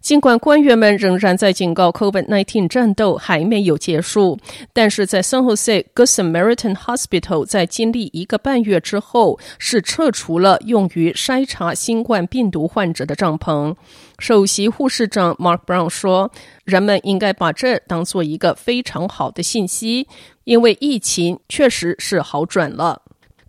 尽管官员们仍然在警告，COVID-19 战斗还没有结束，但是在 San Jose Good Samaritan Hospital 在经历一个半月之后，是撤除了用于筛查新冠病毒患者的帐篷。首席护士长 Mark Brown 说：“人们应该把这当做一个非常好的信息，因为疫情确实是好转了。”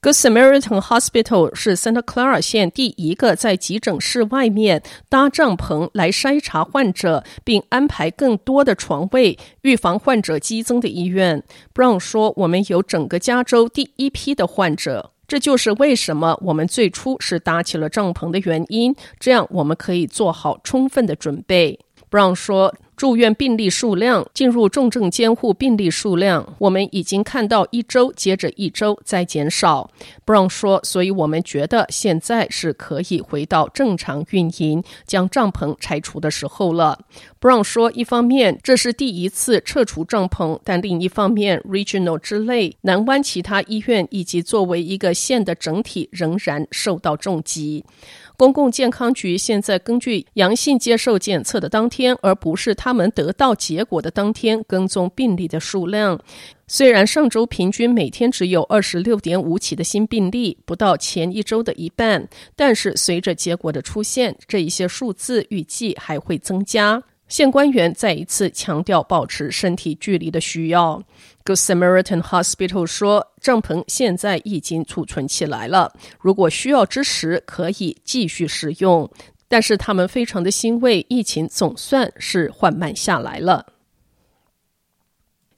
Good Samaritan Hospital 是 Santa Clara 县第一个在急诊室外面搭帐篷来筛查患者，并安排更多的床位，预防患者激增的医院。Brown 说：“我们有整个加州第一批的患者，这就是为什么我们最初是搭起了帐篷的原因。这样我们可以做好充分的准备。” Brown 说。住院病例数量、进入重症监护病例数量，我们已经看到一周接着一周在减少。Brown 说：“所以我们觉得现在是可以回到正常运营、将帐篷拆除的时候了。” Brown 说：“一方面这是第一次撤除帐篷，但另一方面，Regional 之类南湾其他医院以及作为一个县的整体仍然受到重击。”公共健康局现在根据阳性接受检测的当天，而不是他们得到结果的当天，跟踪病例的数量。虽然上周平均每天只有二十六点五起的新病例，不到前一周的一半，但是随着结果的出现，这一些数字预计还会增加。县官员再一次强调保持身体距离的需要。Good Samaritan Hospital 说，帐篷现在已经储存起来了，如果需要之时可以继续使用。但是他们非常的欣慰，疫情总算是缓慢下来了。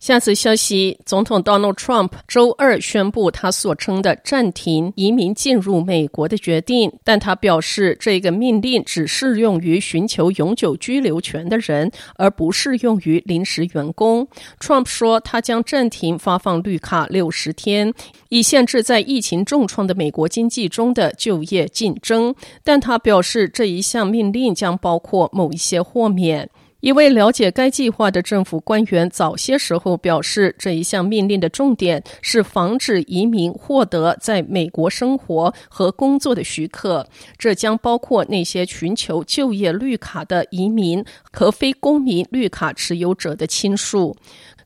下次消息，总统 Donald Trump 周二宣布他所称的暂停移民进入美国的决定，但他表示这个命令只适用于寻求永久居留权的人，而不适用于临时员工。Trump 说他将暂停发放绿卡六十天，以限制在疫情重创的美国经济中的就业竞争，但他表示这一项命令将包括某一些豁免。一位了解该计划的政府官员早些时候表示，这一项命令的重点是防止移民获得在美国生活和工作的许可，这将包括那些寻求就业绿卡的移民和非公民绿卡持有者的亲属。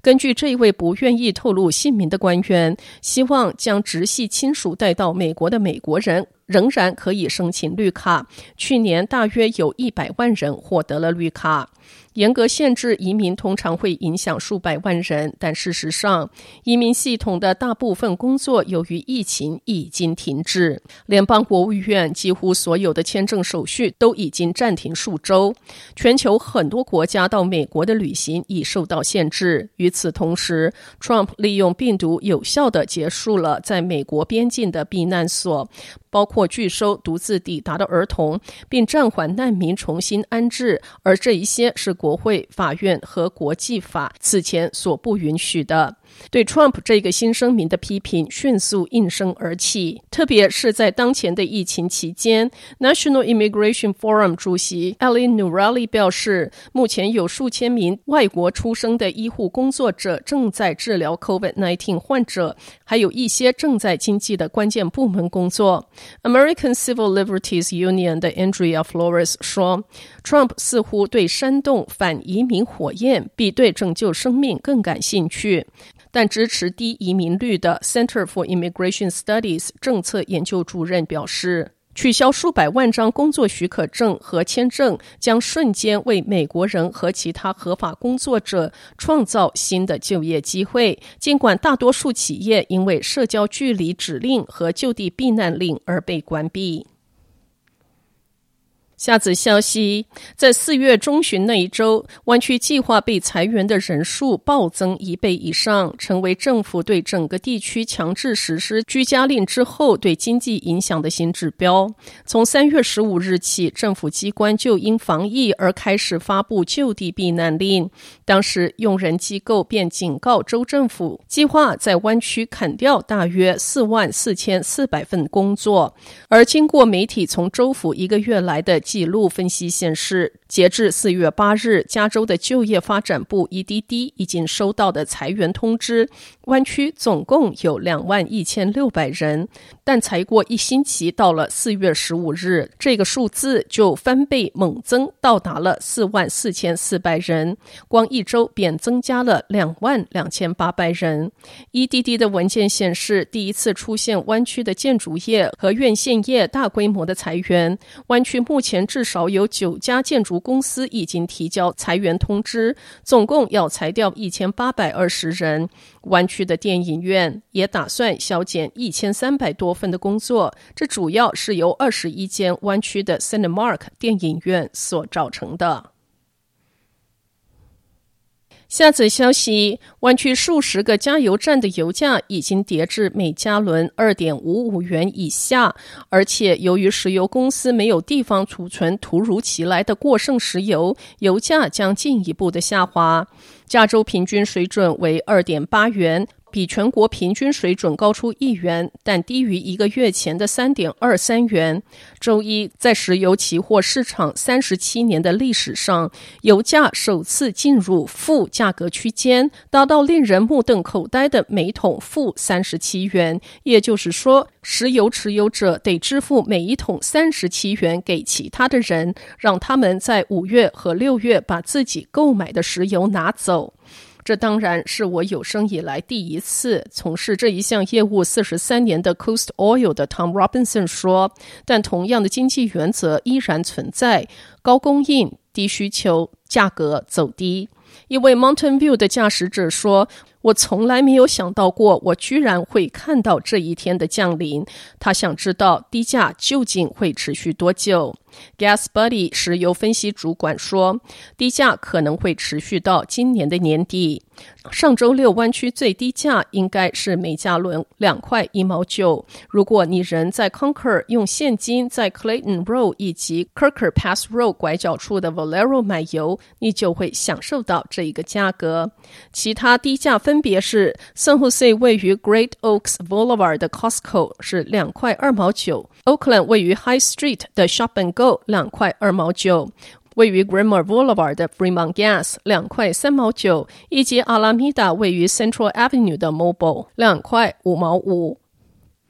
根据这位不愿意透露姓名的官员，希望将直系亲属带到美国的美国人仍然可以申请绿卡。去年大约有一百万人获得了绿卡。严格限制移民通常会影响数百万人，但事实上，移民系统的大部分工作由于疫情已经停滞。联邦国务院几乎所有的签证手续都已经暂停数周。全球很多国家到美国的旅行已受到限制。与此同时，Trump 利用病毒有效地结束了在美国边境的避难所。包括拒收独自抵达的儿童，并暂缓难民重新安置，而这一些是国会、法院和国际法此前所不允许的。对 Trump 这个新声明的批评迅速应声而起，特别是在当前的疫情期间。National Immigration Forum 主席 Ali Noorali 表示，目前有数千名外国出生的医护工作者正在治疗 COVID-19 患者，还有一些正在经济的关键部门工作。American Civil Liberties Union 的 Andrea Flores 说，Trump 似乎对煽动反移民火焰比对拯救生命更感兴趣。但支持低移民率的 Center for Immigration Studies 政策研究主任表示，取消数百万张工作许可证和签证将瞬间为美国人和其他合法工作者创造新的就业机会。尽管大多数企业因为社交距离指令和就地避难令而被关闭。下子消息，在四月中旬那一周，湾区计划被裁员的人数暴增一倍以上，成为政府对整个地区强制实施居家令之后对经济影响的新指标。从三月十五日起，政府机关就因防疫而开始发布就地避难令。当时，用人机构便警告州政府，计划在湾区砍掉大约四万四千四百份工作。而经过媒体从州府一个月来的记录分析显示，截至四月八日，加州的就业发展部 （EDD） 已经收到的裁员通知，湾区总共有两万一千六百人。但才过一星期，到了四月十五日，这个数字就翻倍猛增，到达了四万四千四百人。光一周便增加了两万两千八百人。EDD 的文件显示，第一次出现湾区的建筑业和院线业大规模的裁员。湾区目前至少有九家建筑公司已经提交裁员通知，总共要裁掉一千八百二十人。湾区的电影院也打算削减一千三百多份的工作，这主要是由二十一间湾区的 Cinemark 电影院所造成的。下则消息，湾区数十个加油站的油价已经跌至每加仑二点五五元以下，而且由于石油公司没有地方储存突如其来的过剩石油，油价将进一步的下滑。加州平均水准为二点八元。比全国平均水准高出一元，但低于一个月前的三点二三元。周一，在石油期货市场三十七年的历史上，油价首次进入负价格区间，达到令人目瞪口呆的每桶负三十七元。也就是说，石油持有者得支付每一桶三十七元给其他的人，让他们在五月和六月把自己购买的石油拿走。这当然是我有生以来第一次从事这一项业务四十三年的 Coast Oil 的 Tom Robinson 说，但同样的经济原则依然存在：高供应、低需求，价格走低。一位 Mountain View 的驾驶者说。我从来没有想到过，我居然会看到这一天的降临。他想知道低价究竟会持续多久。Gas Buddy 石油分析主管说，低价可能会持续到今年的年底。上周六湾区最低价应该是每加仑两块一毛九。如果你人在 Conquer，用现金在 Clayton Road 以及 Kirker Pass Road 拐角处的 Valero 买油，你就会享受到这一个价格。其他低价分别是：San Jose 位于 Great Oaks Boulevard 的 Costco 是两块二毛九，Oakland 位于 High Street 的 Shop and Go 两块二毛九，位于 Grammar Boulevard 的 Fremont Gas 两块三毛九，以及 Alameda 位于 Central Avenue 的 Mobile 两块五毛五。